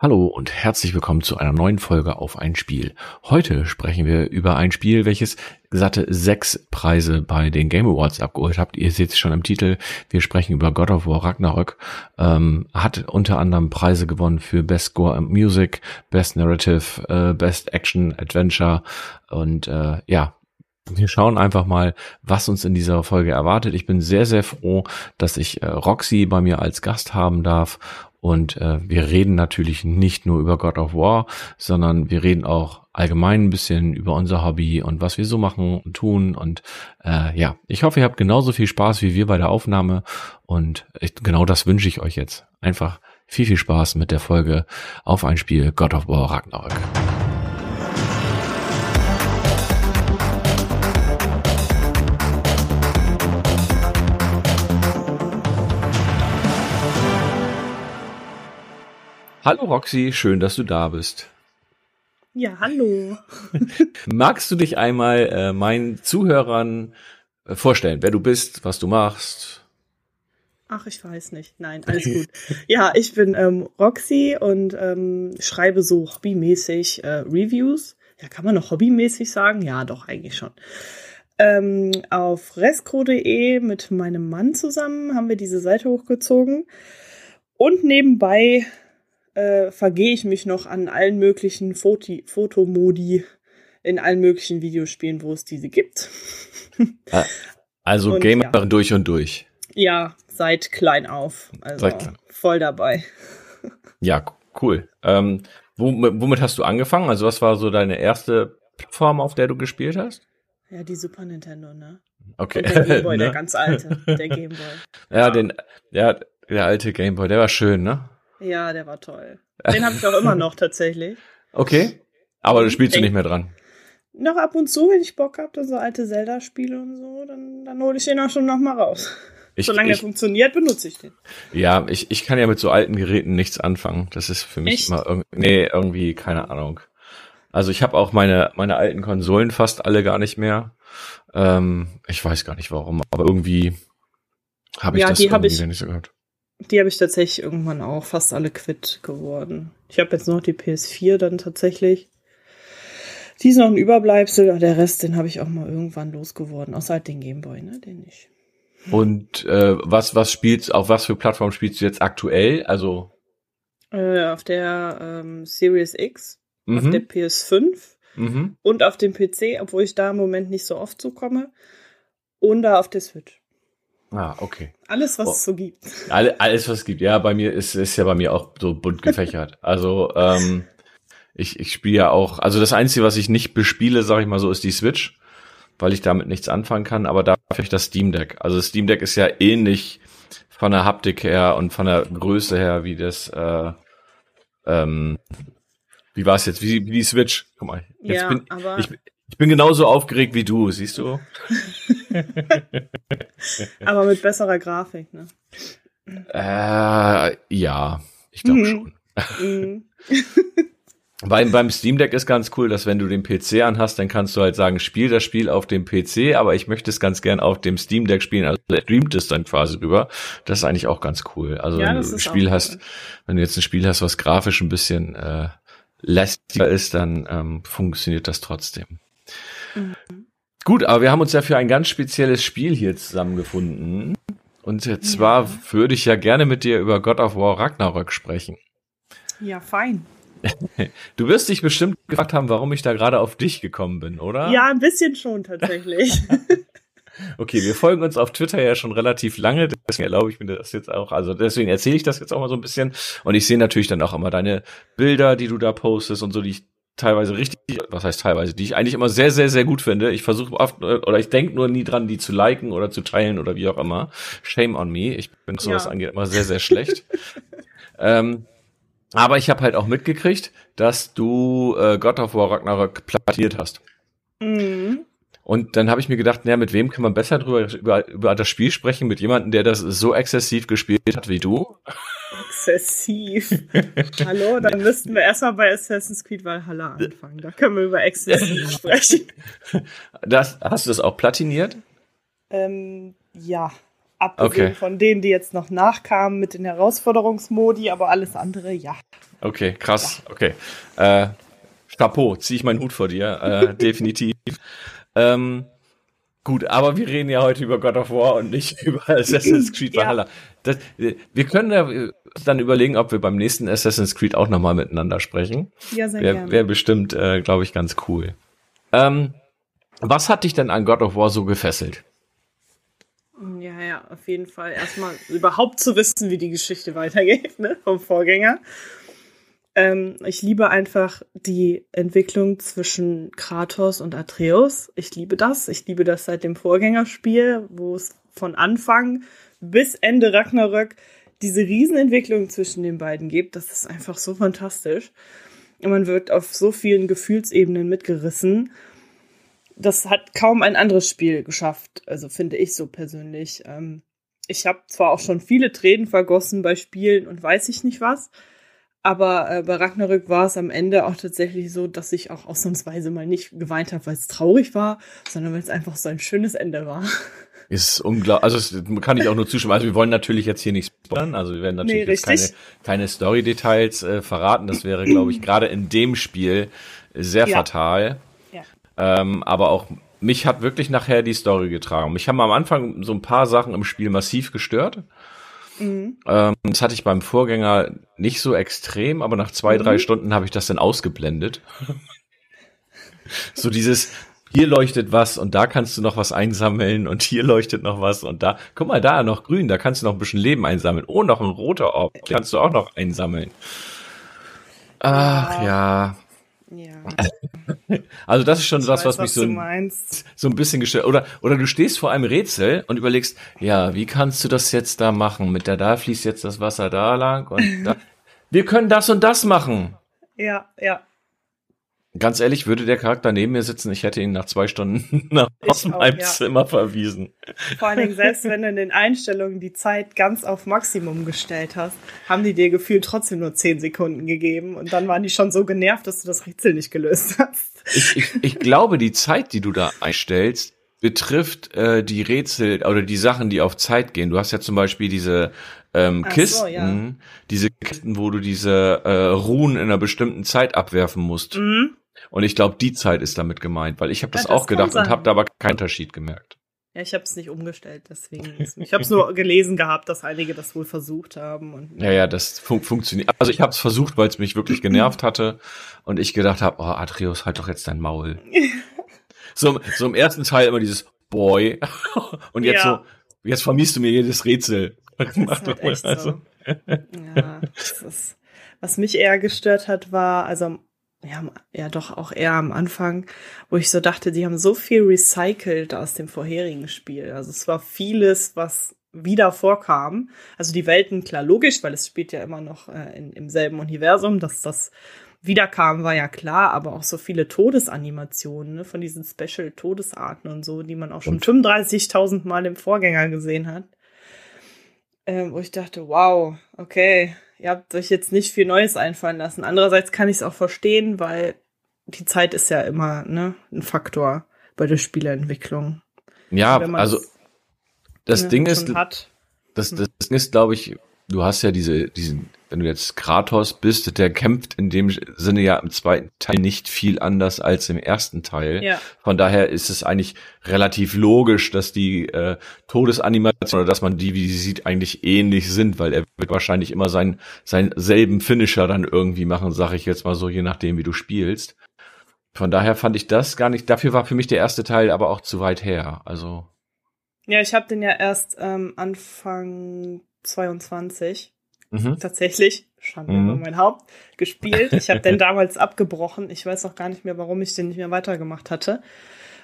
Hallo und herzlich willkommen zu einer neuen Folge auf ein Spiel. Heute sprechen wir über ein Spiel, welches satte sechs Preise bei den Game Awards abgeholt habt. Ihr seht es schon im Titel. Wir sprechen über God of War Ragnarök. Ähm, hat unter anderem Preise gewonnen für Best Score and Music, Best Narrative, äh, Best Action Adventure und äh, ja, wir schauen einfach mal, was uns in dieser Folge erwartet. Ich bin sehr, sehr froh, dass ich äh, Roxy bei mir als Gast haben darf und äh, wir reden natürlich nicht nur über God of War, sondern wir reden auch allgemein ein bisschen über unser Hobby und was wir so machen und tun. Und äh, ja, ich hoffe, ihr habt genauso viel Spaß wie wir bei der Aufnahme. Und ich, genau das wünsche ich euch jetzt. Einfach viel, viel Spaß mit der Folge auf ein Spiel God of War Ragnarök. Hallo Roxy, schön, dass du da bist. Ja, hallo. Magst du dich einmal äh, meinen Zuhörern äh, vorstellen, wer du bist, was du machst? Ach, ich weiß nicht. Nein, alles gut. ja, ich bin ähm, Roxy und ähm, schreibe so hobbymäßig äh, Reviews. Ja, kann man noch hobbymäßig sagen? Ja, doch, eigentlich schon. Ähm, auf rescro.de mit meinem Mann zusammen haben wir diese Seite hochgezogen. Und nebenbei äh, vergehe ich mich noch an allen möglichen Foti Fotomodi in allen möglichen Videospielen, wo es diese gibt. Ah, also und, Gamer ja. durch und durch. Ja, seit klein auf. Also seit klein. voll dabei. Ja, cool. Ähm, womit hast du angefangen? Also was war so deine erste Plattform, auf der du gespielt hast? Ja, die Super Nintendo, ne? Okay. Und der Gameboy, ne? der ganz alte, der Gameboy. Ja, ja, den, ja, der alte Gameboy, der war schön, ne? Ja, der war toll. Den habe ich auch immer noch tatsächlich. Okay. Aber du spielst du nicht mehr dran. Noch ab und zu, wenn ich Bock habe, so alte Zelda-Spiele und so, dann, dann hole ich den auch schon noch mal raus. Ich, Solange ich, er funktioniert, benutze ich den. Ja, ich, ich kann ja mit so alten Geräten nichts anfangen. Das ist für mich Echt? immer irgendwie, nee, irgendwie, keine Ahnung. Also ich habe auch meine, meine alten Konsolen fast alle gar nicht mehr. Ähm, ich weiß gar nicht warum, aber irgendwie habe ich ja, das irgendwie ich, nicht so gehört. Die habe ich tatsächlich irgendwann auch fast alle quitt geworden. Ich habe jetzt noch die PS4 dann tatsächlich. Die ist noch ein Überbleibsel, der Rest, den habe ich auch mal irgendwann losgeworden. Außer halt den Gameboy, ne? Den nicht. Und äh, was, was spielst, auf was für Plattform spielst du jetzt aktuell? Also äh, auf der ähm, Series X, mhm. auf der PS5 mhm. und auf dem PC, obwohl ich da im Moment nicht so oft so komme. Und da auf der Switch. Ah, okay. Alles, was oh. es so gibt. Alle, alles, was es gibt. Ja, bei mir ist, ist ja bei mir auch so bunt gefächert. also, ähm, ich, ich spiele ja auch, also das Einzige, was ich nicht bespiele, sage ich mal so, ist die Switch, weil ich damit nichts anfangen kann, aber da habe ich das Steam Deck. Also das Steam Deck ist ja ähnlich von der Haptik her und von der Größe her wie das, äh, ähm, wie war es jetzt? Wie, wie die Switch? Guck mal, jetzt ja, bin aber ich, ich bin genauso aufgeregt wie du, siehst du? Aber mit besserer Grafik, ne? Äh, ja, ich glaube mhm. schon. Mhm. beim, beim Steam Deck ist ganz cool, dass wenn du den PC anhast, dann kannst du halt sagen, spiel das Spiel auf dem PC, aber ich möchte es ganz gern auf dem Steam Deck spielen, also streamt es dann quasi rüber. Das ist eigentlich auch ganz cool. Also ja, wenn du ein Spiel hast, cool. wenn du jetzt ein Spiel hast, was grafisch ein bisschen äh, lästiger ist, dann ähm, funktioniert das trotzdem. Mhm. Gut, aber wir haben uns ja für ein ganz spezielles Spiel hier zusammengefunden. Und zwar ja. würde ich ja gerne mit dir über God of War Ragnarök sprechen. Ja, fein. Du wirst dich bestimmt gefragt haben, warum ich da gerade auf dich gekommen bin, oder? Ja, ein bisschen schon tatsächlich. okay, wir folgen uns auf Twitter ja schon relativ lange, deswegen erlaube ich mir das jetzt auch, also deswegen erzähle ich das jetzt auch mal so ein bisschen und ich sehe natürlich dann auch immer deine Bilder, die du da postest und so, die ich teilweise richtig, was heißt teilweise, die ich eigentlich immer sehr, sehr, sehr gut finde. Ich versuche oft, oder ich denke nur nie dran, die zu liken oder zu teilen oder wie auch immer. Shame on me. Ich bin, was sowas ja. angeht, immer sehr, sehr schlecht. ähm, aber ich habe halt auch mitgekriegt, dass du äh, God of War Ragnarök plattiert hast. Mhm. Und dann habe ich mir gedacht, naja, mit wem kann man besser drüber über, über das Spiel sprechen? Mit jemandem, der das so exzessiv gespielt hat wie du? Exzessiv. Hallo, dann müssten wir erstmal bei Assassin's Creed Valhalla anfangen. Da können wir über exzessiv sprechen. Das, hast du das auch platiniert? Ähm, ja. Abgesehen okay. von denen, die jetzt noch nachkamen mit den Herausforderungsmodi, aber alles andere, ja. Okay, krass. Ja. Okay. Äh, Chapeau, ziehe ich meinen Hut vor dir. Äh, definitiv. Ähm, gut, aber wir reden ja heute über God of War und nicht über Assassin's Creed Valhalla. Ja. Das, wir können ja dann überlegen, ob wir beim nächsten Assassin's Creed auch nochmal miteinander sprechen. Ja, sehr wär, gerne. Wäre bestimmt, äh, glaube ich, ganz cool. Ähm, was hat dich denn an God of War so gefesselt? Ja, ja, auf jeden Fall. Erstmal überhaupt zu wissen, wie die Geschichte weitergeht, ne, vom Vorgänger. Ähm, ich liebe einfach die Entwicklung zwischen Kratos und Atreus. Ich liebe das. Ich liebe das seit dem Vorgängerspiel, wo es von Anfang bis Ende Ragnarök diese Riesenentwicklung zwischen den beiden gibt. Das ist einfach so fantastisch. Und man wird auf so vielen Gefühlsebenen mitgerissen das hat kaum ein anderes Spiel geschafft, also finde ich so persönlich. Ähm, ich habe zwar auch schon viele Tränen vergossen bei Spielen und weiß ich nicht was, aber äh, bei Ragnarök war es am Ende auch tatsächlich so, dass ich auch ausnahmsweise mal nicht geweint habe, weil es traurig war, sondern weil es einfach so ein schönes Ende war. Ist unglaublich, also es kann ich auch nur zustimmen. Also wir wollen natürlich jetzt hier nicht spoilern, also wir werden natürlich nee, jetzt keine, keine Story-Details äh, verraten. Das wäre, glaube ich, gerade in dem Spiel sehr ja. fatal. Ähm, aber auch mich hat wirklich nachher die Story getragen. Mich haben am Anfang so ein paar Sachen im Spiel massiv gestört. Mhm. Ähm, das hatte ich beim Vorgänger nicht so extrem, aber nach zwei, mhm. drei Stunden habe ich das dann ausgeblendet. so dieses, hier leuchtet was und da kannst du noch was einsammeln und hier leuchtet noch was und da, guck mal, da noch grün, da kannst du noch ein bisschen Leben einsammeln. Oh, noch ein roter Orb, kannst du auch noch einsammeln. Ach ja, ja. Also das ist schon ich was, weiß, was mich so ein, so ein bisschen gestört. Oder, oder du stehst vor einem Rätsel und überlegst, ja, wie kannst du das jetzt da machen? Mit der da fließt jetzt das Wasser da lang und da. Wir können das und das machen. Ja, ja. Ganz ehrlich, würde der Charakter neben mir sitzen, ich hätte ihn nach zwei Stunden nach aus meinem ja. Zimmer verwiesen. Vor allen Dingen, selbst wenn du in den Einstellungen die Zeit ganz auf Maximum gestellt hast, haben die dir gefühlt trotzdem nur zehn Sekunden gegeben und dann waren die schon so genervt, dass du das Rätsel nicht gelöst hast. Ich, ich, ich glaube, die Zeit, die du da einstellst, betrifft äh, die Rätsel oder die Sachen, die auf Zeit gehen. Du hast ja zum Beispiel diese ähm, Kisten, so, ja. diese Kisten, wo du diese äh, Ruhen in einer bestimmten Zeit abwerfen musst. Mhm. Und ich glaube, die Zeit ist damit gemeint, weil ich habe das, ja, das auch gedacht und habe da aber keinen Unterschied gemerkt. Ja, ich habe es nicht umgestellt, deswegen. ich habe es nur gelesen gehabt, dass einige das wohl versucht haben. Und, ja, ja, das fun funktioniert. Also ich habe es versucht, weil es mich wirklich genervt hatte und ich gedacht habe, oh Atreus, halt doch jetzt dein Maul. so, so im ersten Teil immer dieses Boy und jetzt ja. so, jetzt vermisst du mir jedes Rätsel. Das ist halt echt also. so. ja, das ist, was mich eher gestört hat, war, also ja, ja doch auch eher am Anfang, wo ich so dachte, die haben so viel recycelt aus dem vorherigen Spiel. Also es war vieles, was wieder vorkam. Also die Welten, klar, logisch, weil es spielt ja immer noch äh, in, im selben Universum, dass das wiederkam, war ja klar, aber auch so viele Todesanimationen ne, von diesen Special-Todesarten und so, die man auch schon 35.000 Mal im Vorgänger gesehen hat. Äh, wo ich dachte, wow, okay, ihr habt euch jetzt nicht viel Neues einfallen lassen. Andererseits kann ich es auch verstehen, weil die Zeit ist ja immer ne, ein Faktor bei der Spieleentwicklung. Ja, also das ne, Ding ist, hat. das, das Ding ist, glaube ich, du hast ja diese, diesen, wenn du jetzt Kratos bist, der kämpft in dem Sinne ja im zweiten Teil nicht viel anders als im ersten Teil. Ja. Von daher ist es eigentlich relativ logisch, dass die äh, Todesanimation oder dass man die, wie sie sieht, eigentlich ähnlich sind, weil er wird wahrscheinlich immer seinen, seinen selben Finisher dann irgendwie machen, sage ich jetzt mal so, je nachdem, wie du spielst. Von daher fand ich das gar nicht, dafür war für mich der erste Teil aber auch zu weit her. Also. Ja, ich habe den ja erst ähm, Anfang 22 mhm. tatsächlich, Schande mhm. über mein Haupt, gespielt. Ich habe den damals abgebrochen. Ich weiß auch gar nicht mehr, warum ich den nicht mehr weitergemacht hatte.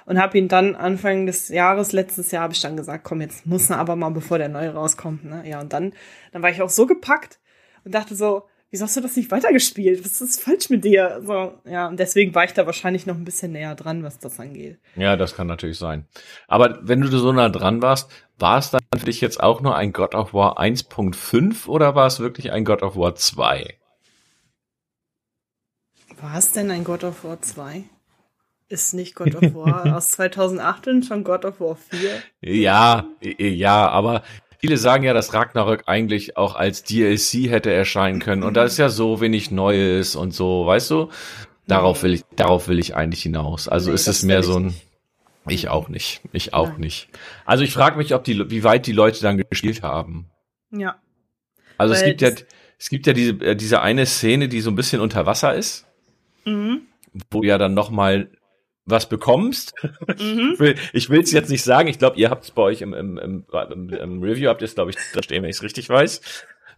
Und habe ihn dann Anfang des Jahres, letztes Jahr, habe ich dann gesagt, komm, jetzt muss er aber mal, bevor der neue rauskommt. Ne? Ja, und dann, dann war ich auch so gepackt und dachte so, wieso hast du das nicht weitergespielt? Was ist falsch mit dir? So, ja, und deswegen war ich da wahrscheinlich noch ein bisschen näher dran, was das angeht. Ja, das kann natürlich sein. Aber wenn du so nah dran warst, war es dann für dich jetzt auch nur ein God of War 1.5 oder war es wirklich ein God of War 2? War es denn ein God of War 2? Ist nicht God of War aus 2008 schon God of War 4? Ja, ja, aber viele sagen ja, dass Ragnarök eigentlich auch als DLC hätte erscheinen können und da ist ja so wenig Neues und so, weißt du? Darauf will ich, darauf will ich eigentlich hinaus. Also nee, ist es mehr so ein, ich auch nicht, ich auch Nein. nicht. Also ich frage mich, ob die, wie weit die Leute dann gespielt haben. Ja. Also Weil es gibt ja, es gibt ja diese, äh, diese eine Szene, die so ein bisschen unter Wasser ist, mhm. wo ja dann noch mal was bekommst. Mhm. ich will es jetzt nicht sagen. Ich glaube, ihr habt es bei euch im, im, im, im Review, habt ihr es, glaube ich, da stehen, wenn ich es richtig weiß.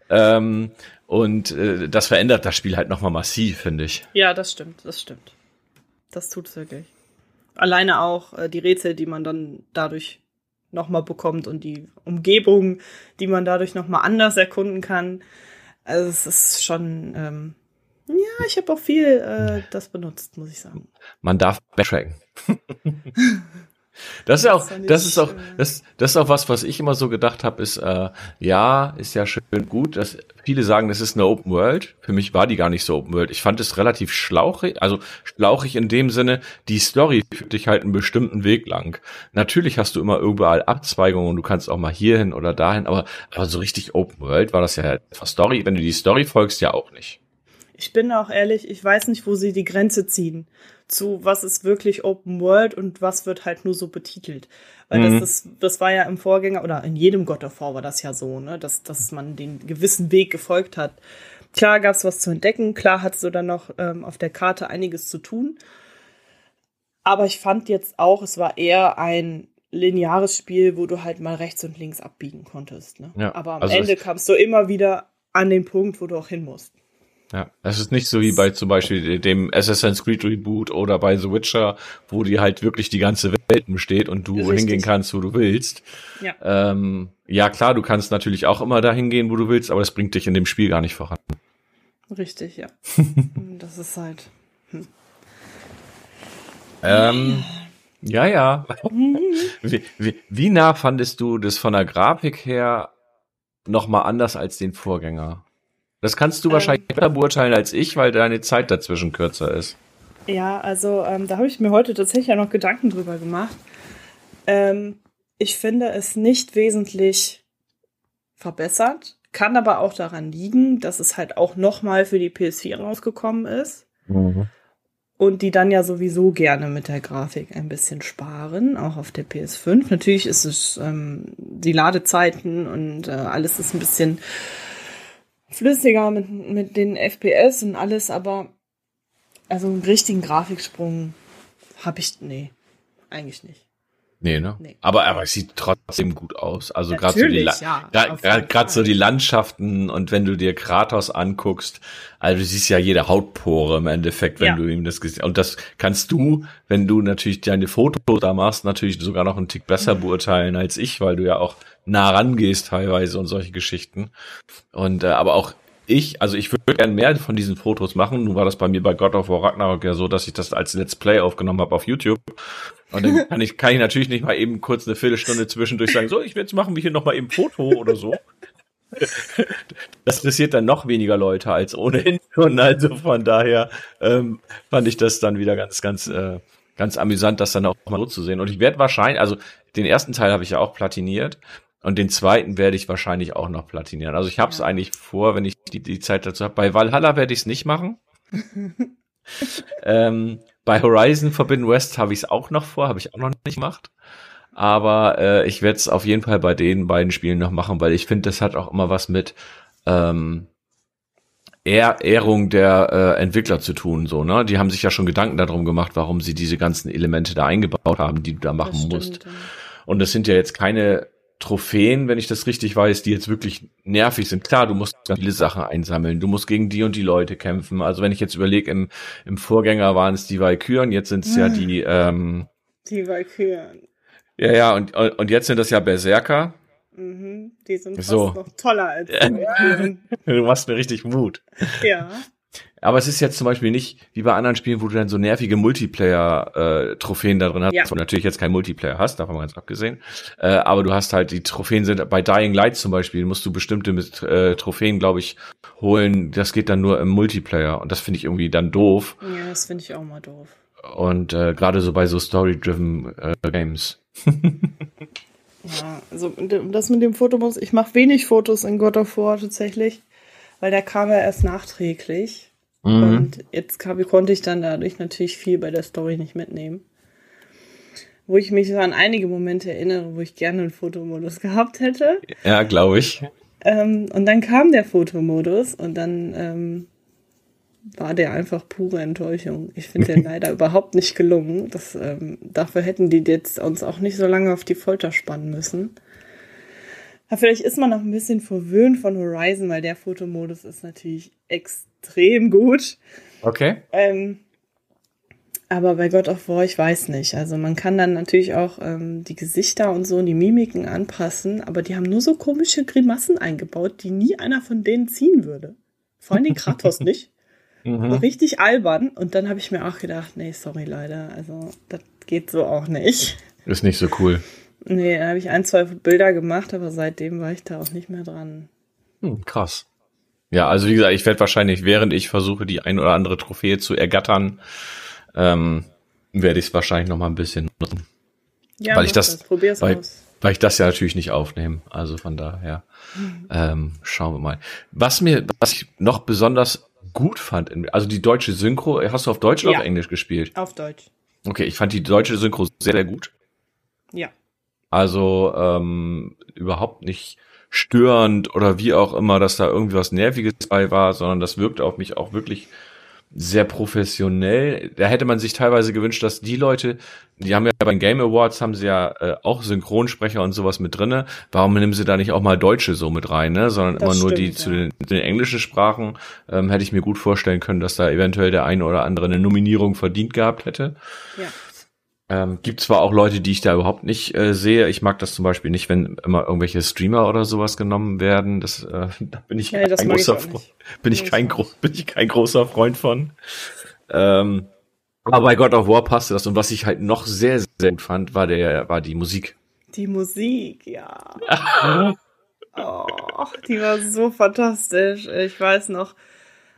Ähm, und äh, das verändert das Spiel halt nochmal massiv, finde ich. Ja, das stimmt, das stimmt. Das tut's wirklich. Alleine auch äh, die Rätsel, die man dann dadurch nochmal bekommt und die Umgebung, die man dadurch nochmal anders erkunden kann. Also es ist schon, ähm, ja, ich habe auch viel äh, das benutzt, muss ich sagen. Man darf backtracken. Das ist ja auch, das ist auch, das, das ist auch was, was ich immer so gedacht habe, ist, äh, ja, ist ja schön gut, dass viele sagen, das ist eine Open World. Für mich war die gar nicht so Open World. Ich fand es relativ schlauchig, also schlauchig in dem Sinne, die Story führt dich halt einen bestimmten Weg lang. Natürlich hast du immer überall Abzweigungen und du kannst auch mal hierhin oder dahin, aber, aber so richtig Open World war das ja Story, wenn du die Story folgst, ja auch nicht. Ich bin auch ehrlich, ich weiß nicht, wo sie die Grenze ziehen zu was ist wirklich Open World und was wird halt nur so betitelt. Weil mhm. das, das, das war ja im Vorgänger oder in jedem God of War war das ja so, ne, dass, dass man den gewissen Weg gefolgt hat. Klar gab es was zu entdecken, klar hattest du dann noch ähm, auf der Karte einiges zu tun. Aber ich fand jetzt auch, es war eher ein lineares Spiel, wo du halt mal rechts und links abbiegen konntest. Ne? Ja, Aber am also Ende kamst du immer wieder an den Punkt, wo du auch hin musst. Ja, es ist nicht so wie bei zum Beispiel dem Assassin's Creed Reboot oder bei The Witcher, wo die halt wirklich die ganze Welt besteht und du Richtig. hingehen kannst, wo du willst. Ja. Ähm, ja, klar, du kannst natürlich auch immer dahin gehen, wo du willst, aber das bringt dich in dem Spiel gar nicht voran. Richtig, ja. das ist halt. Hm. Ähm, ja, ja. wie, wie, wie nah fandest du das von der Grafik her nochmal anders als den Vorgänger? Das kannst du ähm, wahrscheinlich besser beurteilen als ich, weil deine Zeit dazwischen kürzer ist. Ja, also ähm, da habe ich mir heute tatsächlich ja noch Gedanken drüber gemacht. Ähm, ich finde es nicht wesentlich verbessert, kann aber auch daran liegen, dass es halt auch nochmal für die PS4 rausgekommen ist. Mhm. Und die dann ja sowieso gerne mit der Grafik ein bisschen sparen, auch auf der PS5. Natürlich ist es ähm, die Ladezeiten und äh, alles ist ein bisschen flüssiger mit, mit den FPS und alles, aber also einen richtigen Grafiksprung habe ich, nee, eigentlich nicht. Nee, ne? Nee. Aber, aber es sieht trotzdem gut aus. Also gerade so die, ja, gerade so die Landschaften und wenn du dir Kratos anguckst, also du siehst ja jede Hautpore im Endeffekt, wenn ja. du ihm das gesehen Und das kannst du, wenn du natürlich deine Fotos da machst, natürlich sogar noch einen Tick besser mhm. beurteilen als ich, weil du ja auch nah rangehst teilweise und solche Geschichten. Und äh, aber auch ich, also ich würde gern mehr von diesen Fotos machen. Nun war das bei mir bei God of War Ragnarok ja so, dass ich das als Let's Play aufgenommen habe auf YouTube. Und dann kann ich, kann ich natürlich nicht mal eben kurz eine Viertelstunde zwischendurch sagen, so, ich jetzt machen wir hier noch mal eben Foto oder so. Das interessiert dann noch weniger Leute als ohnehin Und also von daher ähm, fand ich das dann wieder ganz, ganz, äh, ganz amüsant, das dann auch mal so zu sehen. Und ich werde wahrscheinlich, also den ersten Teil habe ich ja auch platiniert. Und den zweiten werde ich wahrscheinlich auch noch platinieren. Also ich habe es ja. eigentlich vor, wenn ich die, die Zeit dazu habe. Bei Valhalla werde ich es nicht machen. ähm, bei Horizon Forbidden West habe ich es auch noch vor, habe ich auch noch nicht gemacht. Aber äh, ich werde es auf jeden Fall bei den beiden Spielen noch machen, weil ich finde, das hat auch immer was mit ähm, Ehr Ehrung der äh, Entwickler zu tun. So, ne? Die haben sich ja schon Gedanken darum gemacht, warum sie diese ganzen Elemente da eingebaut haben, die du da machen musst. Und das sind ja jetzt keine Trophäen, wenn ich das richtig weiß, die jetzt wirklich nervig sind. Klar, du musst ganz viele Sachen einsammeln. Du musst gegen die und die Leute kämpfen. Also wenn ich jetzt überlege, im, im Vorgänger waren es die Valkyren, jetzt sind es ja die ähm, Die Valkyren. Ja, ja, und, und jetzt sind das ja Berserker. Mhm, die sind so. noch toller als die Valkyren. du machst mir richtig Mut. Ja. Aber es ist jetzt zum Beispiel nicht wie bei anderen Spielen, wo du dann so nervige Multiplayer-Trophäen äh, da drin hast, ja. wo du natürlich jetzt kein Multiplayer hast, davon mal ganz abgesehen. Äh, aber du hast halt, die Trophäen sind, bei Dying Light zum Beispiel, musst du bestimmte mit, äh, Trophäen, glaube ich, holen. Das geht dann nur im Multiplayer. Und das finde ich irgendwie dann doof. Ja, das finde ich auch mal doof. Und äh, gerade so bei so Story-driven äh, Games. Ja, also das mit dem Fotomodus, ich mache wenig Fotos in God of War tatsächlich, weil der kam ja erst nachträglich. Mhm. Und jetzt konnte ich dann dadurch natürlich viel bei der Story nicht mitnehmen. Wo ich mich so an einige Momente erinnere, wo ich gerne einen Fotomodus gehabt hätte. Ja, glaube ich. Ähm, und dann kam der Fotomodus und dann ähm, war der einfach pure Enttäuschung. Ich finde den leider überhaupt nicht gelungen. Das, ähm, dafür hätten die jetzt uns auch nicht so lange auf die Folter spannen müssen. Aber vielleicht ist man noch ein bisschen verwöhnt von Horizon, weil der Fotomodus ist natürlich extrem gut. Okay. Ähm, aber bei God of War, ich weiß nicht. Also man kann dann natürlich auch ähm, die Gesichter und so und die Mimiken anpassen, aber die haben nur so komische Grimassen eingebaut, die nie einer von denen ziehen würde. Vor allem den Kratos nicht. Mhm. Richtig albern. Und dann habe ich mir auch gedacht, nee, sorry leider. Also das geht so auch nicht. Ist nicht so cool. Nee, da habe ich ein, zwei Bilder gemacht, aber seitdem war ich da auch nicht mehr dran. Hm, krass. Ja, also wie gesagt, ich werde wahrscheinlich, während ich versuche, die ein oder andere Trophäe zu ergattern, ähm, werde ich es wahrscheinlich noch mal ein bisschen nutzen. Ja, weil ich das, das. Probier's weil, weil ich das ja natürlich nicht aufnehme. Also von daher mhm. ähm, schauen wir mal. Was mir, was ich noch besonders gut fand, also die deutsche Synchro, hast du auf Deutsch oder ja. auf Englisch gespielt? Auf Deutsch. Okay, ich fand die deutsche Synchro sehr, sehr gut. Ja. Also ähm, überhaupt nicht störend oder wie auch immer, dass da irgendwie was Nerviges bei war, sondern das wirkte auf mich auch wirklich sehr professionell. Da hätte man sich teilweise gewünscht, dass die Leute, die haben ja bei den Game Awards, haben sie ja äh, auch Synchronsprecher und sowas mit drinne. Warum nehmen sie da nicht auch mal Deutsche so mit rein, ne? Sondern das immer nur die ja. zu den, den englischen Sprachen. Ähm, hätte ich mir gut vorstellen können, dass da eventuell der eine oder andere eine Nominierung verdient gehabt hätte. Ja. Ähm, gibt zwar auch Leute, die ich da überhaupt nicht äh, sehe. Ich mag das zum Beispiel nicht, wenn immer irgendwelche Streamer oder sowas genommen werden. Das, äh, da bin ich, ja, kein großer ich bin ich kein gro bin ich kein großer Freund von. Ähm, aber bei God of War passte das. Und was ich halt noch sehr, sehr gut fand, war der, war die Musik. Die Musik, ja. oh, die war so fantastisch. Ich weiß noch,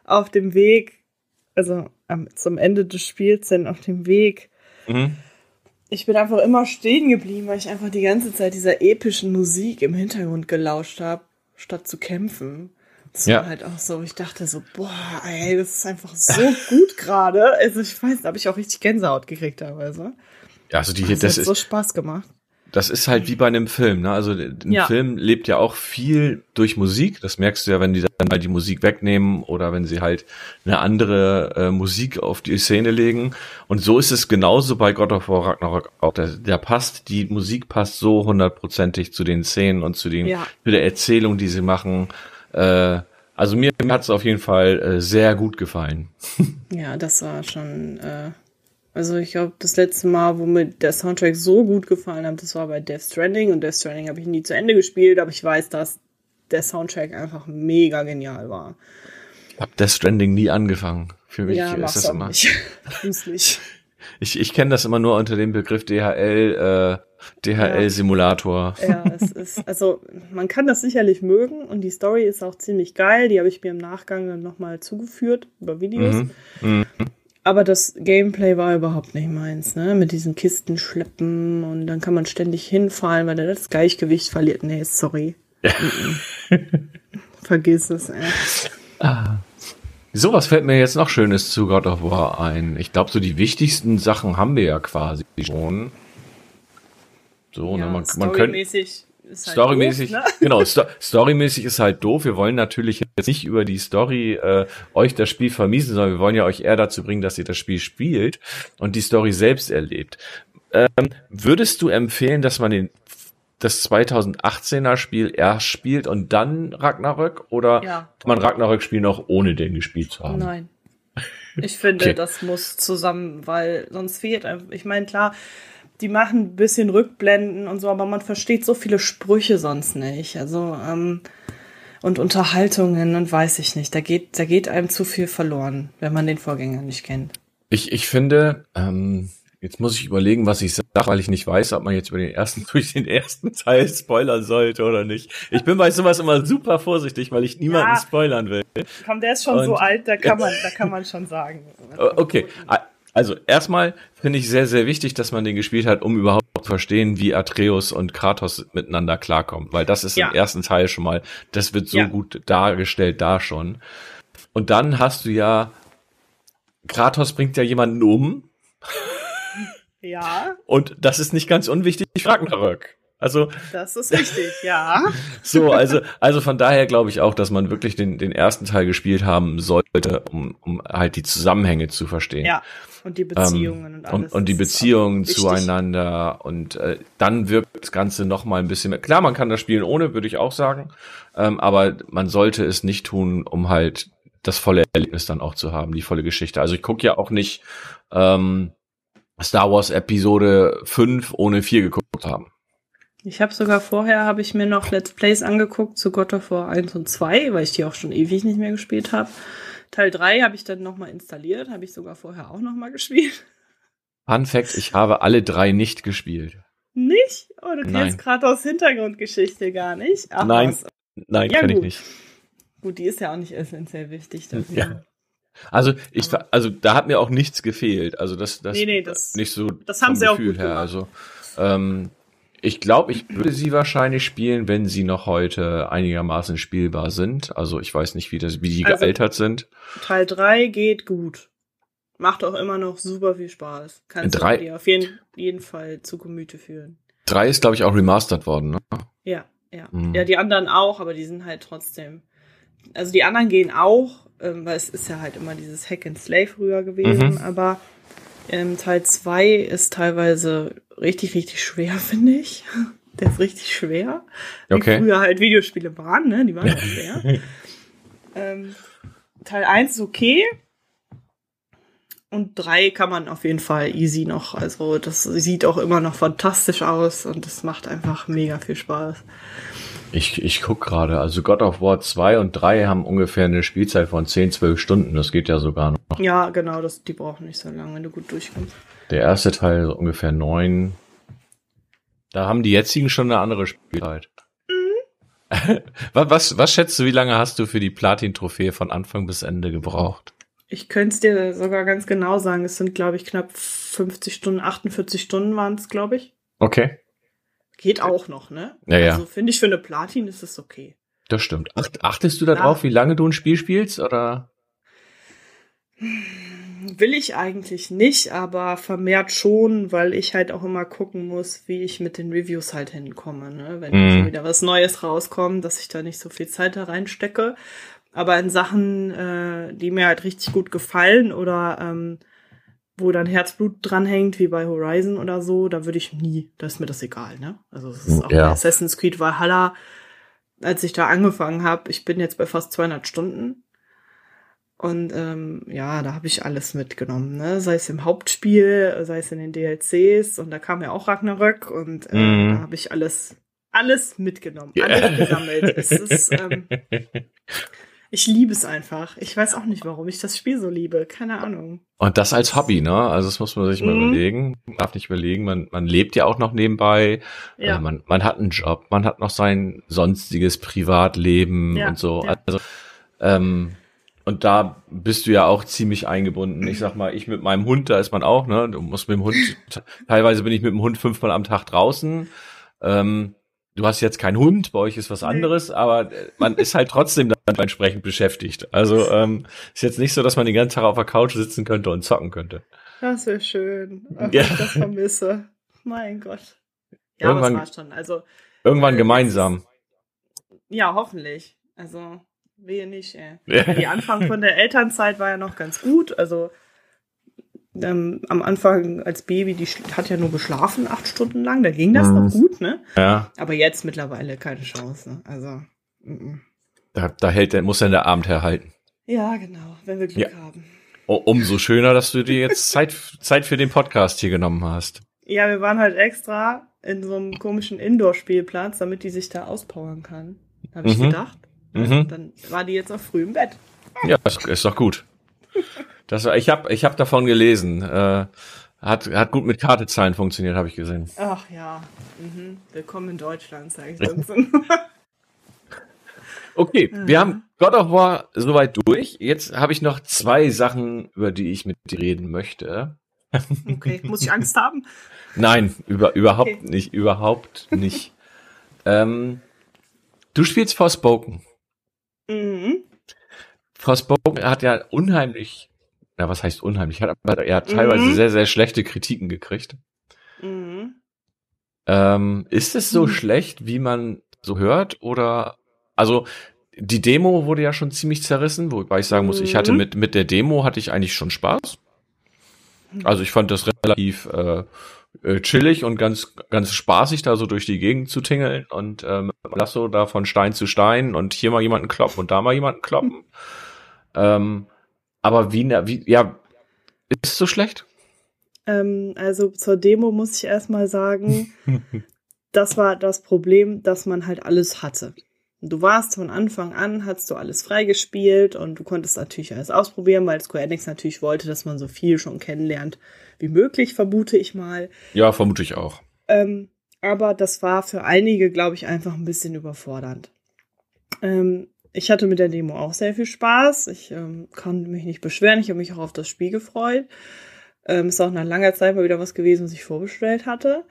auf dem Weg, also ähm, zum Ende des Spiels, denn auf dem Weg. Mhm ich bin einfach immer stehen geblieben, weil ich einfach die ganze Zeit dieser epischen Musik im Hintergrund gelauscht habe, statt zu kämpfen. Das ja. war halt auch so, ich dachte so, boah, ey, das ist einfach so gut gerade. Also ich weiß, da habe ich auch richtig Gänsehaut gekriegt teilweise. Ja, also die, das, das hat so Spaß gemacht das ist halt wie bei einem Film, ne? Also ein ja. Film lebt ja auch viel durch Musik. Das merkst du ja, wenn die dann mal die Musik wegnehmen oder wenn sie halt eine andere äh, Musik auf die Szene legen. Und so ist es genauso bei God of War Ragnarok auch. Der, der passt, die Musik passt so hundertprozentig zu den Szenen und zu den ja. zu der Erzählung, die sie machen. Äh, also mir, mir hat es auf jeden Fall äh, sehr gut gefallen. Ja, das war schon äh, also ich glaube, das letzte Mal, wo mir der Soundtrack so gut gefallen hat, das war bei Death Stranding. Und Death Stranding habe ich nie zu Ende gespielt, aber ich weiß, dass der Soundtrack einfach mega genial war. Ich habe Death Stranding nie angefangen. Für mich ja, ist das immer. Nicht. nicht. Ich, ich kenne das immer nur unter dem Begriff DHL, äh, DHL-Simulator. Ja. ja, es ist, also man kann das sicherlich mögen und die Story ist auch ziemlich geil. Die habe ich mir im Nachgang dann nochmal zugeführt über Videos. Mhm. Mhm. Aber das Gameplay war überhaupt nicht meins, ne? Mit diesen Kisten schleppen und dann kann man ständig hinfallen, weil er das Gleichgewicht verliert. Nee, sorry. Vergiss es, ey. Ah. So, was fällt mir jetzt noch Schönes zu God of War ein? Ich glaube, so die wichtigsten Sachen haben wir ja quasi schon. So, ne, ja, ne, man, man könnte ist halt storymäßig, doof, ne? genau, sto storymäßig ist halt doof. Wir wollen natürlich jetzt nicht über die Story äh, euch das Spiel vermiesen, sondern wir wollen ja euch eher dazu bringen, dass ihr das Spiel spielt und die Story selbst erlebt. Ähm, würdest du empfehlen, dass man den das 2018er Spiel erst spielt und dann Ragnarök oder ja. kann man Ragnarök spielen auch ohne den gespielt zu haben? Nein. Ich finde, okay. das muss zusammen, weil sonst fehlt einfach, ich meine, klar, die machen ein bisschen Rückblenden und so, aber man versteht so viele Sprüche sonst nicht. Also, ähm, und Unterhaltungen und weiß ich nicht. Da geht, da geht einem zu viel verloren, wenn man den Vorgänger nicht kennt. Ich, ich finde, ähm, jetzt muss ich überlegen, was ich sage, weil ich nicht weiß, ob man jetzt über den ersten, durch den ersten Teil spoilern sollte oder nicht. Ich bin bei sowas immer super vorsichtig, weil ich niemanden ja, spoilern will. Komm, der ist schon und, so alt, da kann man, da kann man schon sagen. Okay, Also erstmal finde ich sehr, sehr wichtig, dass man den gespielt hat, um überhaupt zu verstehen, wie Atreus und Kratos miteinander klarkommen. Weil das ist ja. im ersten Teil schon mal, das wird so ja. gut dargestellt da schon. Und dann hast du ja, Kratos bringt ja jemanden um. Ja. Und das ist nicht ganz unwichtig, Ragnarök. Also das ist richtig, ja. So, also also von daher glaube ich auch, dass man wirklich den den ersten Teil gespielt haben sollte, um um halt die Zusammenhänge zu verstehen. Ja. Und die Beziehungen ähm, und alles. Und, und die Beziehungen zueinander und äh, dann wirkt das Ganze noch mal ein bisschen mehr. Klar, man kann das spielen ohne, würde ich auch sagen, ähm, aber man sollte es nicht tun, um halt das volle Erlebnis dann auch zu haben, die volle Geschichte. Also ich gucke ja auch nicht ähm, Star Wars Episode 5 ohne 4 geguckt haben. Ich habe sogar vorher, habe ich mir noch Let's Plays angeguckt zu God of War 1 und 2, weil ich die auch schon ewig nicht mehr gespielt habe. Teil 3 habe ich dann nochmal installiert, habe ich sogar vorher auch nochmal gespielt. Fun Fact, ich habe alle drei nicht gespielt. Nicht? Oh, du kennst gerade aus Hintergrundgeschichte gar nicht? Ach, nein, was? nein, ja, kann gut. ich nicht. Gut, die ist ja auch nicht essentiell wichtig dafür. Ja. Also ich, also da hat mir auch nichts gefehlt. Also das, das, nee, nee, das nicht so. Das haben sie Gefühl auch gut her. Gemacht. Also ähm, ich glaube, ich würde sie wahrscheinlich spielen, wenn sie noch heute einigermaßen spielbar sind. Also ich weiß nicht, wie, das, wie die also, gealtert sind. Teil 3 geht gut. Macht auch immer noch super viel Spaß. Kannst drei, du dir auf jeden, jeden Fall zu Gemüte führen. 3 ist, glaube ich, auch remastered worden, ne? Ja, ja. Mhm. Ja, die anderen auch, aber die sind halt trotzdem. Also die anderen gehen auch, ähm, weil es ist ja halt immer dieses Hack and Slay früher gewesen, mhm. aber ähm, Teil 2 ist teilweise richtig, richtig schwer, finde ich. Der ist richtig schwer. Okay. Wie früher halt Videospiele waren, ne? Die waren auch schwer. ähm, Teil 1 ist okay. Und 3 kann man auf jeden Fall easy noch. Also das sieht auch immer noch fantastisch aus und das macht einfach mega viel Spaß. Ich, ich guck gerade, also God of War 2 und 3 haben ungefähr eine Spielzeit von 10, 12 Stunden. Das geht ja sogar noch. Ja, genau, das, die brauchen nicht so lange, wenn du gut durchkommst. Der erste Teil so ungefähr 9. Da haben die jetzigen schon eine andere Spielzeit. Mhm. was, was, was schätzt du, wie lange hast du für die Platin-Trophäe von Anfang bis Ende gebraucht? Ich könnte es dir sogar ganz genau sagen. Es sind, glaube ich, knapp 50 Stunden, 48 Stunden waren es, glaube ich. Okay. Geht auch noch, ne? Ja, ja. Also finde ich für eine Platin ist es okay. Das stimmt. Acht, achtest du da drauf, wie lange du ein Spiel spielst, oder? Will ich eigentlich nicht, aber vermehrt schon, weil ich halt auch immer gucken muss, wie ich mit den Reviews halt hinkomme, ne? Wenn mm. wieder was Neues rauskommt, dass ich da nicht so viel Zeit da reinstecke. Aber in Sachen, äh, die mir halt richtig gut gefallen oder ähm, wo dann Herzblut dranhängt, wie bei Horizon oder so, da würde ich nie, da ist mir das egal, ne? Also es ist auch ja. bei Assassin's Creed Valhalla, als ich da angefangen habe, ich bin jetzt bei fast 200 Stunden und ähm, ja, da habe ich alles mitgenommen, ne? Sei es im Hauptspiel, sei es in den DLCs und da kam ja auch Ragnarök und äh, mm. da habe ich alles alles mitgenommen, yeah. alles gesammelt. es ist ähm, Ich liebe es einfach. Ich weiß auch nicht, warum ich das Spiel so liebe. Keine Ahnung. Und das als Hobby, ne? Also das muss man sich mal überlegen. Man darf nicht überlegen. Man, man lebt ja auch noch nebenbei. Ja. Also man, man hat einen Job. Man hat noch sein sonstiges Privatleben ja. und so. Ja. Also, ähm, und da bist du ja auch ziemlich eingebunden. Ich sag mal, ich mit meinem Hund, da ist man auch, ne? Du musst mit dem Hund, teilweise bin ich mit dem Hund fünfmal am Tag draußen. Ähm, du hast jetzt keinen Hund, bei euch ist was anderes, aber äh, man ist halt trotzdem dann entsprechend beschäftigt. Also ähm, ist jetzt nicht so, dass man den ganzen Tag auf der Couch sitzen könnte und zocken könnte. Das wäre schön. Ach, ja. ich das vermisse. Mein Gott. Ja, irgendwann, aber es war schon. Also irgendwann äh, gemeinsam. Ja, hoffentlich. Also wehe nicht. Ey. Ja. Die Anfang von der Elternzeit war ja noch ganz gut. Also ähm, am Anfang als Baby, die hat ja nur geschlafen acht Stunden lang, da ging das mhm. noch gut, ne? Ja. Aber jetzt mittlerweile keine Chance. Also. M -m. Da, da hält, muss dann der Abend herhalten. Ja, genau, wenn wir Glück ja. haben. umso schöner, dass du dir jetzt Zeit, Zeit für den Podcast hier genommen hast. Ja, wir waren halt extra in so einem komischen Indoor-Spielplatz, damit die sich da auspowern kann. Habe ich mhm. gedacht. Mhm. Dann war die jetzt auch früh im Bett. Ja, ist, ist doch gut. Das, ich habe ich hab davon gelesen. Äh, hat, hat gut mit Kartezahlen funktioniert, habe ich gesehen. Ach ja. Mhm. Willkommen in Deutschland, sage ich okay, wir haben God of War soweit durch. Jetzt habe ich noch zwei Sachen, über die ich mit dir reden möchte. Okay, muss ich Angst haben? Nein, über, überhaupt okay. nicht, überhaupt nicht. ähm, du spielst Forspoken. Mhm. Forspoken hat ja unheimlich, ja, was heißt unheimlich, hat aber er hat teilweise mhm. sehr, sehr schlechte Kritiken gekriegt. Mhm. Ähm, ist es so mhm. schlecht, wie man so hört? Oder also die Demo wurde ja schon ziemlich zerrissen, wobei ich sagen muss, ich hatte mhm. mit, mit der Demo hatte ich eigentlich schon Spaß. Also ich fand das relativ äh, äh, chillig und ganz, ganz spaßig, da so durch die Gegend zu tingeln und ähm, lass so da von Stein zu Stein und hier mal jemanden kloppen und da mal jemanden kloppen. ähm, aber wie, wie, ja, ist es so schlecht? Ähm, also zur Demo muss ich erstmal sagen, das war das Problem, dass man halt alles hatte. Du warst von Anfang an, hast du alles freigespielt und du konntest natürlich alles ausprobieren, weil Square Enix natürlich wollte, dass man so viel schon kennenlernt wie möglich, vermute ich mal. Ja, vermute ich auch. Ähm, aber das war für einige, glaube ich, einfach ein bisschen überfordernd. Ähm, ich hatte mit der Demo auch sehr viel Spaß. Ich ähm, kann mich nicht beschweren. Ich habe mich auch auf das Spiel gefreut. Ähm, ist auch nach langer Zeit mal wieder was gewesen, was ich vorbestellt hatte.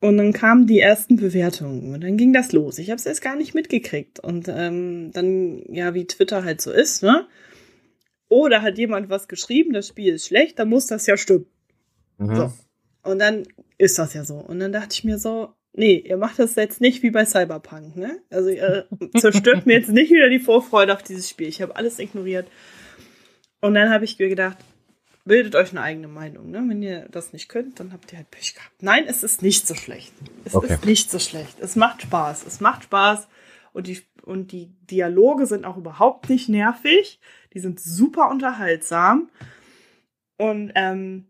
Und dann kamen die ersten Bewertungen und dann ging das los. Ich habe es erst gar nicht mitgekriegt. Und ähm, dann, ja, wie Twitter halt so ist, ne? Oder hat jemand was geschrieben, das Spiel ist schlecht, dann muss das ja stimmen. Mhm. So. Und dann ist das ja so. Und dann dachte ich mir so, nee, ihr macht das jetzt nicht wie bei Cyberpunk, ne? Also ihr zerstört mir jetzt nicht wieder die Vorfreude auf dieses Spiel. Ich habe alles ignoriert. Und dann habe ich mir gedacht, bildet euch eine eigene Meinung. Ne? Wenn ihr das nicht könnt, dann habt ihr halt Pech gehabt. Nein, es ist nicht so schlecht. Es okay. ist nicht so schlecht. Es macht Spaß. Es macht Spaß. Und die, und die Dialoge sind auch überhaupt nicht nervig. Die sind super unterhaltsam. Und ähm,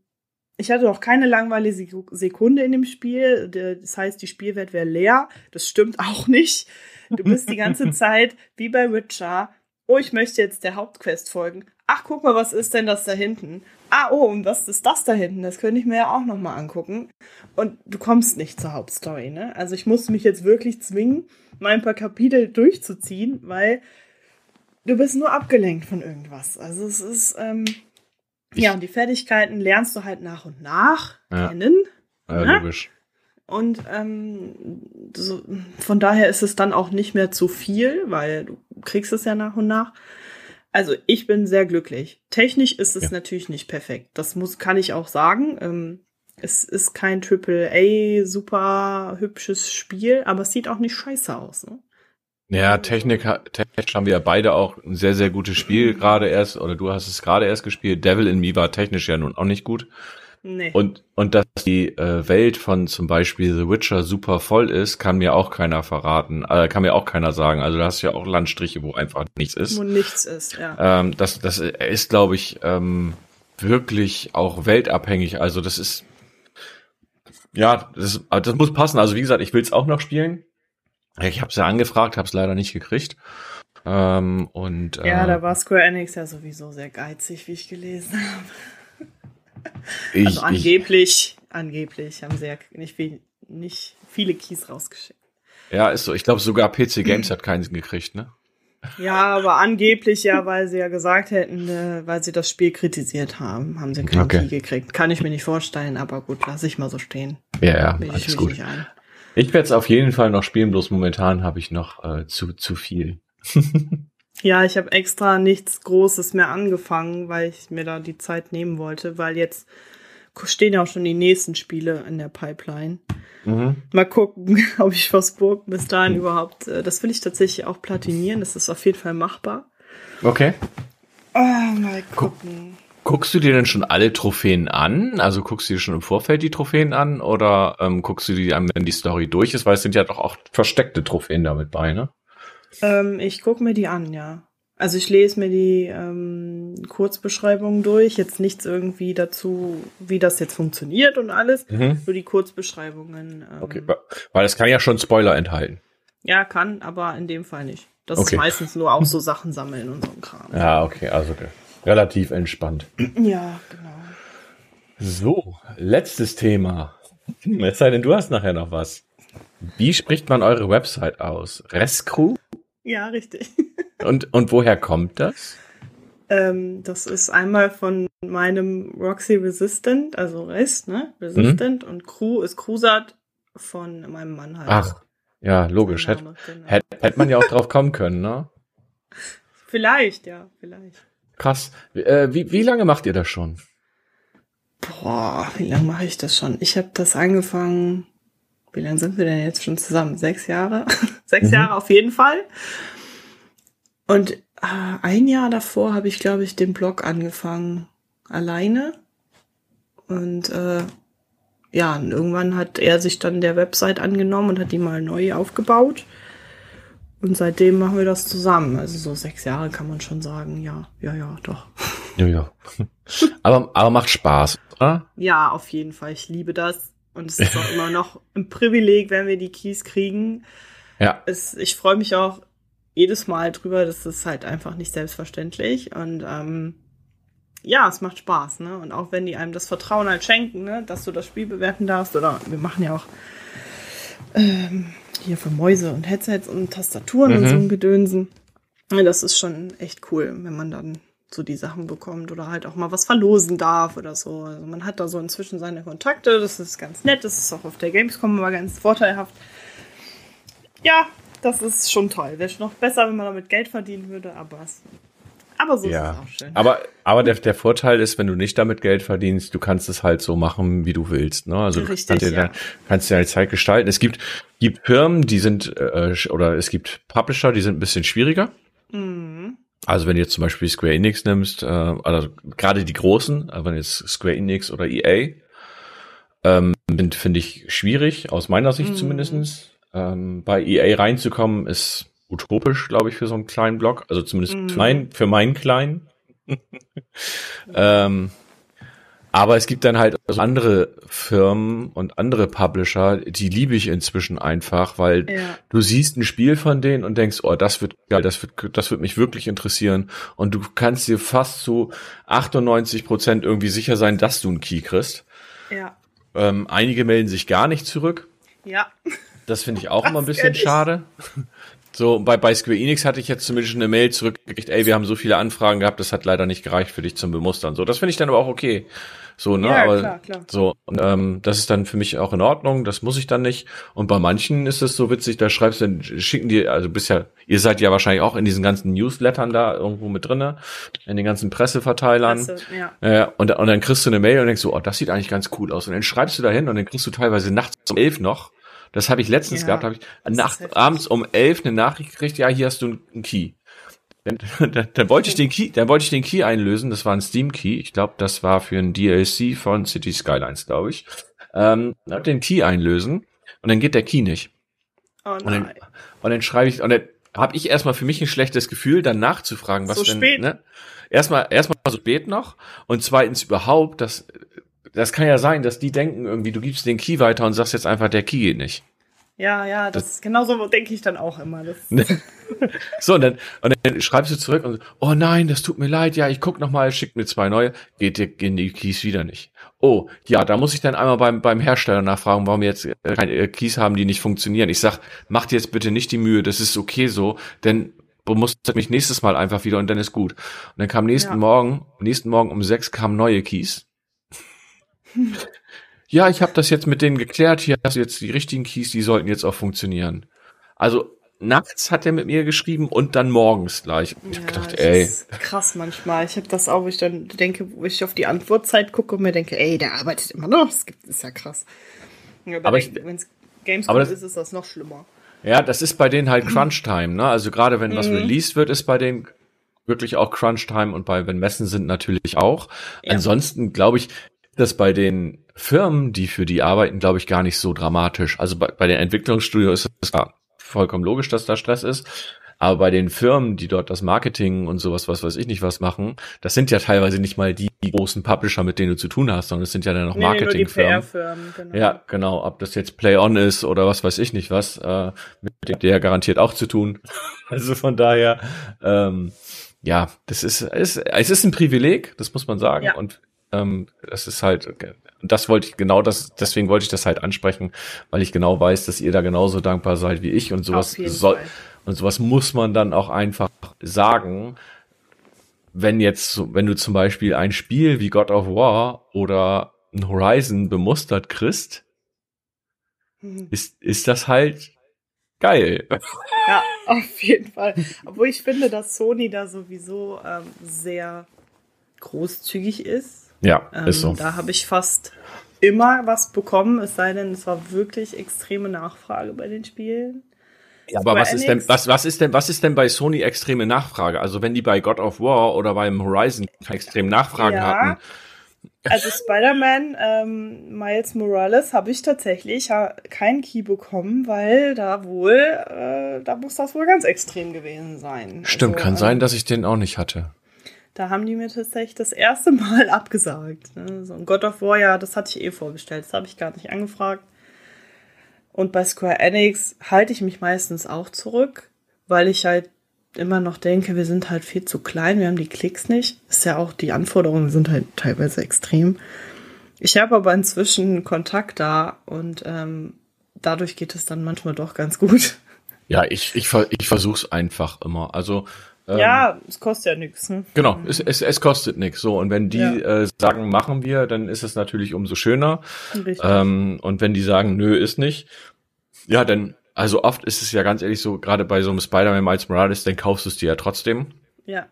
ich hatte auch keine langweilige Sekunde in dem Spiel. Das heißt, die Spielwelt wäre leer. Das stimmt auch nicht. Du bist die ganze Zeit wie bei Witcher. Oh, ich möchte jetzt der Hauptquest folgen. Ach, guck mal, was ist denn das da hinten? ah, oh, und was ist das da hinten? Das könnte ich mir ja auch nochmal angucken. Und du kommst nicht zur Hauptstory, ne? Also ich musste mich jetzt wirklich zwingen, mal ein paar Kapitel durchzuziehen, weil du bist nur abgelenkt von irgendwas. Also es ist, ähm, ja, und die Fertigkeiten lernst du halt nach und nach ja. kennen. Ja, ne? logisch. Und ähm, so, von daher ist es dann auch nicht mehr zu viel, weil du kriegst es ja nach und nach. Also ich bin sehr glücklich. Technisch ist es ja. natürlich nicht perfekt. Das muss, kann ich auch sagen. Ähm, es ist kein Triple A super hübsches Spiel, aber es sieht auch nicht scheiße aus. Ne? Ja, Technik, technisch haben wir ja beide auch ein sehr, sehr gutes Spiel gerade erst, oder du hast es gerade erst gespielt. Devil in Me war technisch ja nun auch nicht gut. Nee. Und, und dass die äh, Welt von zum Beispiel The Witcher super voll ist, kann mir auch keiner verraten, äh, kann mir auch keiner sagen. Also da hast du ja auch Landstriche, wo einfach nichts ist. Wo nichts ist, ja. Ähm, das, das ist, glaube ich, ähm, wirklich auch weltabhängig. Also das ist, ja, das, das muss passen. Also wie gesagt, ich will es auch noch spielen. Ich habe es ja angefragt, habe es leider nicht gekriegt. Ähm, und, äh, ja, da war Square Enix ja sowieso sehr geizig, wie ich gelesen habe. Ich, also angeblich, ich, angeblich haben sie ja nicht, viel, nicht viele Keys rausgeschickt. Ja, ist so. Ich glaube, sogar PC Games hat keinen gekriegt, ne? Ja, aber angeblich ja, weil sie ja gesagt hätten, äh, weil sie das Spiel kritisiert haben, haben sie keinen okay. Key gekriegt. Kann ich mir nicht vorstellen, aber gut, lass ich mal so stehen. Ja, ja, alles gut. Ich werde es auf jeden Fall noch spielen, bloß momentan habe ich noch äh, zu, zu viel. Ja, ich habe extra nichts Großes mehr angefangen, weil ich mir da die Zeit nehmen wollte, weil jetzt stehen ja auch schon die nächsten Spiele in der Pipeline. Mhm. Mal gucken, ob ich Forsburg bis dahin mhm. überhaupt. Äh, das will ich tatsächlich auch platinieren. Das ist auf jeden Fall machbar. Okay. Oh, mal gucken. Guckst du dir denn schon alle Trophäen an? Also guckst du dir schon im Vorfeld die Trophäen an oder ähm, guckst du die an, wenn die Story durch ist? Weil es sind ja doch auch versteckte Trophäen damit bei, ne? Ähm, ich gucke mir die an, ja. Also ich lese mir die ähm, Kurzbeschreibungen durch, jetzt nichts irgendwie dazu, wie das jetzt funktioniert und alles, mhm. nur die Kurzbeschreibungen. Ähm, okay, weil es kann ja schon Spoiler enthalten. Ja, kann, aber in dem Fall nicht. Das okay. ist meistens nur auch so Sachen sammeln und so ein Kram. Ja, okay, also okay. Relativ entspannt. Ja, genau. So, letztes Thema. Es sei denn, du hast nachher noch was. Wie spricht man eure Website aus? Rescrew? Ja, richtig. Und, und woher kommt das? Ähm, das ist einmal von meinem Roxy Resistant, also Rest, ne? Resistant mhm. und Crew ist Crusat von meinem Mann halt. Ach, ja, logisch. Hätte genau. hätt, hätt man ja auch drauf kommen können, ne? Vielleicht, ja, vielleicht. Krass. Äh, wie, wie lange macht ihr das schon? Boah, wie lange mache ich das schon? Ich habe das angefangen. Wie lange sind wir denn jetzt schon zusammen? Sechs Jahre? Sechs mhm. Jahre auf jeden Fall. Und äh, ein Jahr davor habe ich, glaube ich, den Blog angefangen alleine. Und äh, ja, und irgendwann hat er sich dann der Website angenommen und hat die mal neu aufgebaut. Und seitdem machen wir das zusammen. Also so sechs Jahre kann man schon sagen. Ja, ja, ja, doch. Ja, ja. aber, aber macht Spaß, oder? Ja, auf jeden Fall. Ich liebe das. Und es ist auch immer noch ein Privileg, wenn wir die Keys kriegen. Ja. Es, ich freue mich auch jedes Mal drüber. Das ist halt einfach nicht selbstverständlich. Und ähm, ja, es macht Spaß, ne? Und auch wenn die einem das Vertrauen halt schenken, ne, dass du das Spiel bewerten darfst, oder wir machen ja auch ähm, hier für Mäuse und Headsets und Tastaturen mhm. und so ein Gedönsen. Ja, das ist schon echt cool, wenn man dann so die Sachen bekommt oder halt auch mal was verlosen darf oder so. Also man hat da so inzwischen seine Kontakte, das ist ganz nett, das ist auch auf der Gamescom immer ganz vorteilhaft. Ja, das ist schon toll. Wäre noch besser, wenn man damit Geld verdienen würde, aber es aber so ja. ist es auch schön. Aber, aber der, der Vorteil ist, wenn du nicht damit Geld verdienst, du kannst es halt so machen, wie du willst. Ne? Also Richtig, du kannst dir, ja. kannst dir deine Zeit gestalten. Es gibt, gibt Firmen, die sind, äh, oder es gibt Publisher, die sind ein bisschen schwieriger. Mhm. Also wenn du jetzt zum Beispiel Square Enix nimmst, äh, also gerade die großen, äh, wenn jetzt Square Enix oder EA, ähm, finde ich, schwierig, aus meiner Sicht mhm. zumindestens. Ähm, bei EA reinzukommen ist utopisch, glaube ich, für so einen kleinen Blog. Also zumindest mhm. klein, für meinen kleinen. ähm, aber es gibt dann halt also andere Firmen und andere Publisher, die liebe ich inzwischen einfach, weil ja. du siehst ein Spiel von denen und denkst, oh, das wird geil, das wird, das wird mich wirklich interessieren. Und du kannst dir fast zu 98 Prozent irgendwie sicher sein, dass du einen Key kriegst. Ja. Ähm, einige melden sich gar nicht zurück. Ja. Das finde ich auch das immer ein bisschen schade. So, bei, bei Square Enix hatte ich jetzt zumindest eine Mail zurückgekriegt, ey, wir haben so viele Anfragen gehabt, das hat leider nicht gereicht für dich zum Bemustern. So, das finde ich dann aber auch okay. So, ne? Ja, aber klar, klar. so, und, ähm, das ist dann für mich auch in Ordnung, das muss ich dann nicht. Und bei manchen ist es so witzig, da schreibst du, schicken die, also bisher, ihr seid ja wahrscheinlich auch in diesen ganzen Newslettern da irgendwo mit drinne, in den ganzen Presseverteilern. Presse, ja. Äh, und, und dann kriegst du eine Mail und denkst so, oh, das sieht eigentlich ganz cool aus. Und dann schreibst du da hin und dann kriegst du teilweise nachts um elf noch das habe ich letztens ja, gehabt, habe ich nacht, abends um elf eine Nachricht gekriegt, ja, hier hast du einen Key. Dann, dann, dann wollte ich den Key, dann wollte ich den Key einlösen. Das war ein Steam Key. Ich glaube, das war für ein DLC von City Skylines, glaube ich. Ähm, den Key einlösen und dann geht der Key nicht. Oh nein. Und dann, und dann schreibe ich, und dann habe ich erstmal für mich ein schlechtes Gefühl, dann nachzufragen, was so denn, spät. ne? Erstmal, erstmal so spät noch und zweitens überhaupt, das das kann ja sein, dass die denken irgendwie, du gibst den Key weiter und sagst jetzt einfach, der Key geht nicht. Ja, ja, das, das genauso denke ich dann auch immer. so, und dann, und dann schreibst du zurück und oh nein, das tut mir leid, ja, ich guck noch mal, schick mir zwei neue, geht dir gehen die Keys wieder nicht. Oh, ja, da muss ich dann einmal beim, beim Hersteller nachfragen, warum wir jetzt äh, keine äh, Keys haben, die nicht funktionieren. Ich sag, mach dir jetzt bitte nicht die Mühe, das ist okay so, denn du musst mich nächstes Mal einfach wieder und dann ist gut. Und dann kam nächsten ja. Morgen, nächsten Morgen um sechs kamen neue Keys ja, ich habe das jetzt mit denen geklärt. Hier hast du jetzt die richtigen Keys, die sollten jetzt auch funktionieren. Also nachts hat er mit mir geschrieben und dann morgens gleich. Ich ja, hab gedacht, ey. Ist krass manchmal. Ich habe das auch, wo ich dann denke, wo ich auf die Antwortzeit gucke und mir denke, ey, der arbeitet immer noch. Das ist ja krass. Ja, aber wenn es Gamescom ist, ist das noch schlimmer. Ja, das ist bei denen halt Crunch-Time, ne? Also gerade wenn was mhm. released wird, ist bei denen wirklich auch Crunch-Time und bei, wenn Messen sind, natürlich auch. Ja. Ansonsten glaube ich, das bei den Firmen, die für die arbeiten, glaube ich, gar nicht so dramatisch. Also bei, bei den Entwicklungsstudios ist es vollkommen logisch, dass da Stress ist. Aber bei den Firmen, die dort das Marketing und sowas, was weiß ich nicht was machen, das sind ja teilweise nicht mal die großen Publisher, mit denen du zu tun hast, sondern es sind ja dann noch nee, Marketingfirmen. Genau. Ja, genau. Ob das jetzt Play On ist oder was weiß ich nicht was, äh, mit dem der garantiert auch zu tun. also von daher, ähm, ja, das ist, ist, es ist ein Privileg, das muss man sagen. Ja. Und ähm, das ist halt, das wollte ich genau das, deswegen wollte ich das halt ansprechen, weil ich genau weiß, dass ihr da genauso dankbar seid wie ich und sowas soll. Und sowas muss man dann auch einfach sagen. Wenn jetzt, wenn du zum Beispiel ein Spiel wie God of War oder ein Horizon bemustert kriegst, mhm. ist, ist das halt geil. Ja, auf jeden Fall. Obwohl ich finde, dass Sony da sowieso ähm, sehr großzügig ist. Ja, ähm, ist so. Da habe ich fast immer was bekommen, es sei denn, es war wirklich extreme Nachfrage bei den Spielen. Ja, aber was ist denn, was, was ist denn, was ist denn bei Sony extreme Nachfrage? Also wenn die bei God of War oder beim Horizon extrem Nachfragen ja, hatten. Also Spider-Man ähm, Miles Morales habe ich tatsächlich keinen Key bekommen, weil da wohl, äh, da muss das wohl ganz extrem gewesen sein. Stimmt, also, kann ähm, sein, dass ich den auch nicht hatte. Da haben die mir tatsächlich das erste Mal abgesagt. Ne? So ein God of War, ja, das hatte ich eh vorbestellt. Das habe ich gar nicht angefragt. Und bei Square Enix halte ich mich meistens auch zurück, weil ich halt immer noch denke, wir sind halt viel zu klein, wir haben die Klicks nicht. Ist ja auch, die Anforderungen sind halt teilweise extrem. Ich habe aber inzwischen Kontakt da und ähm, dadurch geht es dann manchmal doch ganz gut. Ja, ich, ich, ich versuche es einfach immer. Also ähm, ja, es kostet ja nichts. Ne? Genau, es, es, es kostet nichts. So, und wenn die ja. äh, sagen, machen wir, dann ist es natürlich umso schöner. Richtig. Ähm, und wenn die sagen, nö, ist nicht, ja, dann, also oft ist es ja ganz ehrlich so, gerade bei so einem Spider-Man Miles Morales, dann kaufst du es dir ja trotzdem. Ja.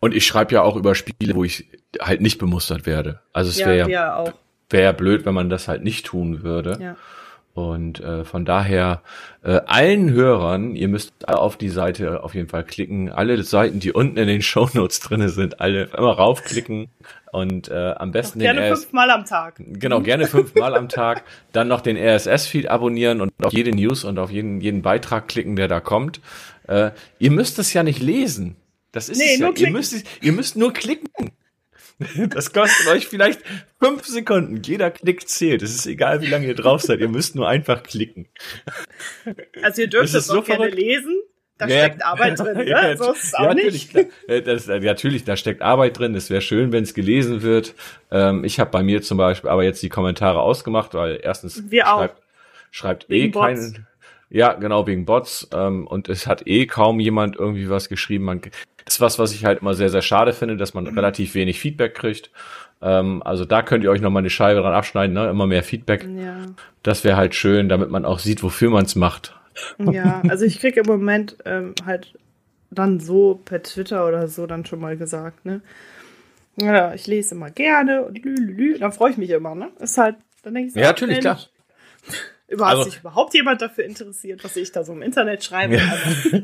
Und ich schreibe ja auch über Spiele, wo ich halt nicht bemustert werde. Also es wäre ja, ja wäre blöd, wenn man das halt nicht tun würde. Ja. Und äh, von daher äh, allen Hörern, ihr müsst auf die Seite auf jeden Fall klicken. Alle Seiten, die unten in den Shownotes drinne sind, alle immer raufklicken und äh, am besten gerne den fünfmal am Tag. Genau, gerne fünfmal am Tag. Dann noch den RSS-Feed abonnieren und auf jede News und auf jeden jeden Beitrag klicken, der da kommt. Äh, ihr müsst es ja nicht lesen. Das ist nee, es ja. Ihr müsst, ihr müsst nur klicken. Das kostet euch vielleicht fünf Sekunden. Jeder Klick zählt. Es ist egal, wie lange ihr drauf seid. Ihr müsst nur einfach klicken. Also ihr dürft es auch so gerne verrückt. lesen. Da ja, steckt Arbeit drin, ne? Ja, so ist es auch ja, natürlich, nicht. Klar. Das, natürlich, da steckt Arbeit drin. Es wäre schön, wenn es gelesen wird. Ähm, ich habe bei mir zum Beispiel aber jetzt die Kommentare ausgemacht, weil erstens Wir schreibt, schreibt eh keinen. Ja, genau, wegen Bots. Ähm, und es hat eh kaum jemand irgendwie was geschrieben. Man, ist was, was ich halt immer sehr, sehr schade finde, dass man mhm. relativ wenig Feedback kriegt. Ähm, also da könnt ihr euch noch mal eine Scheibe dran abschneiden, ne? immer mehr Feedback. Ja. Das wäre halt schön, damit man auch sieht, wofür man es macht. Ja, also ich kriege im Moment ähm, halt dann so per Twitter oder so dann schon mal gesagt, ne? Ja, ich lese immer gerne und lü, dann freue ich mich immer, ne? Ist halt, dann denke ich so, ja, natürlich, klar. Überhaupt also, sich überhaupt jemand dafür interessiert, was ich da so im Internet schreibe? Ja.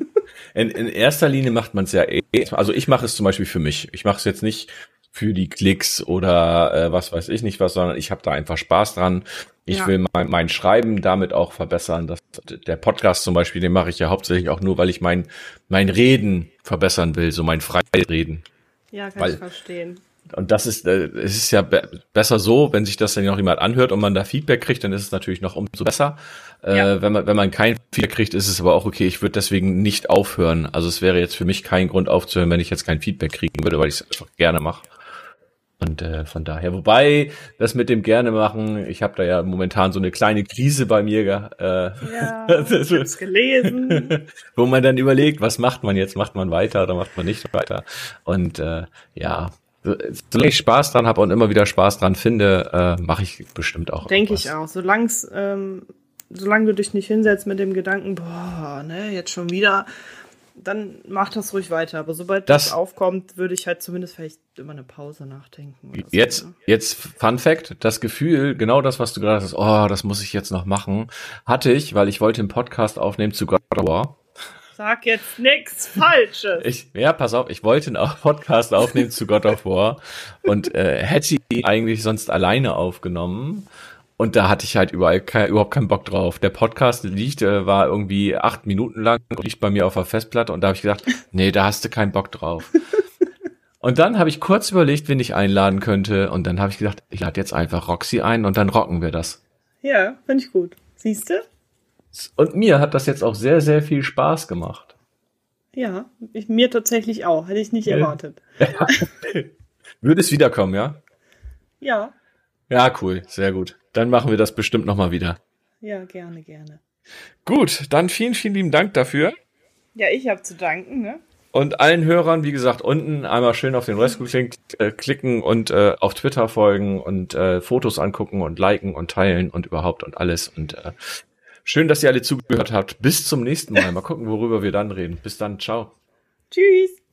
in, in erster Linie macht man es ja eh. Also ich mache es zum Beispiel für mich. Ich mache es jetzt nicht für die Klicks oder äh, was weiß ich nicht was, sondern ich habe da einfach Spaß dran. Ich ja. will mein, mein Schreiben damit auch verbessern. Das, der Podcast zum Beispiel, den mache ich ja hauptsächlich auch nur, weil ich mein, mein Reden verbessern will, so mein Freireden. Ja, kann weil, ich verstehen. Und das ist, äh, es ist ja be besser so, wenn sich das dann noch jemand anhört und man da Feedback kriegt, dann ist es natürlich noch umso besser. Äh, ja. Wenn man, wenn man kein Feedback kriegt, ist es aber auch okay. Ich würde deswegen nicht aufhören. Also es wäre jetzt für mich kein Grund aufzuhören, wenn ich jetzt kein Feedback kriegen würde, weil ich es einfach gerne mache. Und äh, von daher, wobei das mit dem gerne machen, ich habe da ja momentan so eine kleine Krise bei mir, äh, ja, ich hab's gelesen, wo man dann überlegt, was macht man jetzt? Macht man weiter oder macht man nicht weiter? Und äh, ja, solange ich Spaß dran habe und immer wieder Spaß dran finde, äh, mache ich bestimmt auch. Denke ich auch. Solange ähm, solange du dich nicht hinsetzt mit dem Gedanken, boah, ne, jetzt schon wieder, dann mach das ruhig weiter. Aber sobald das, das aufkommt, würde ich halt zumindest vielleicht immer eine Pause nachdenken. jetzt, so, ne? jetzt Fun Fact, das Gefühl, genau das, was du gerade hast, oh, das muss ich jetzt noch machen, hatte ich, weil ich wollte einen Podcast aufnehmen zu God of War. Sag jetzt nichts Falsches. Ich, ja, pass auf, ich wollte einen Podcast aufnehmen zu God of War und äh, hätte ihn eigentlich sonst alleine aufgenommen. Und da hatte ich halt überall kein, überhaupt keinen Bock drauf. Der Podcast liegt, äh, war irgendwie acht Minuten lang und liegt bei mir auf der Festplatte und da habe ich gedacht, nee, da hast du keinen Bock drauf. und dann habe ich kurz überlegt, wen ich einladen könnte und dann habe ich gedacht, ich lade jetzt einfach Roxy ein und dann rocken wir das. Ja, finde ich gut. Siehst du? Und mir hat das jetzt auch sehr, sehr viel Spaß gemacht. Ja, ich, mir tatsächlich auch. Hätte ich nicht erwartet. Ja. Würde es wiederkommen, ja? Ja. Ja, cool. Sehr gut. Dann machen wir das bestimmt nochmal wieder. Ja, gerne, gerne. Gut, dann vielen, vielen lieben Dank dafür. Ja, ich habe zu danken, ne? Und allen Hörern, wie gesagt, unten einmal schön auf den Rescue-Link äh, klicken und äh, auf Twitter folgen und äh, Fotos angucken und liken und teilen und überhaupt und alles. Und äh, schön, dass ihr alle zugehört habt. Bis zum nächsten Mal. Mal gucken, worüber wir dann reden. Bis dann. Ciao. Tschüss.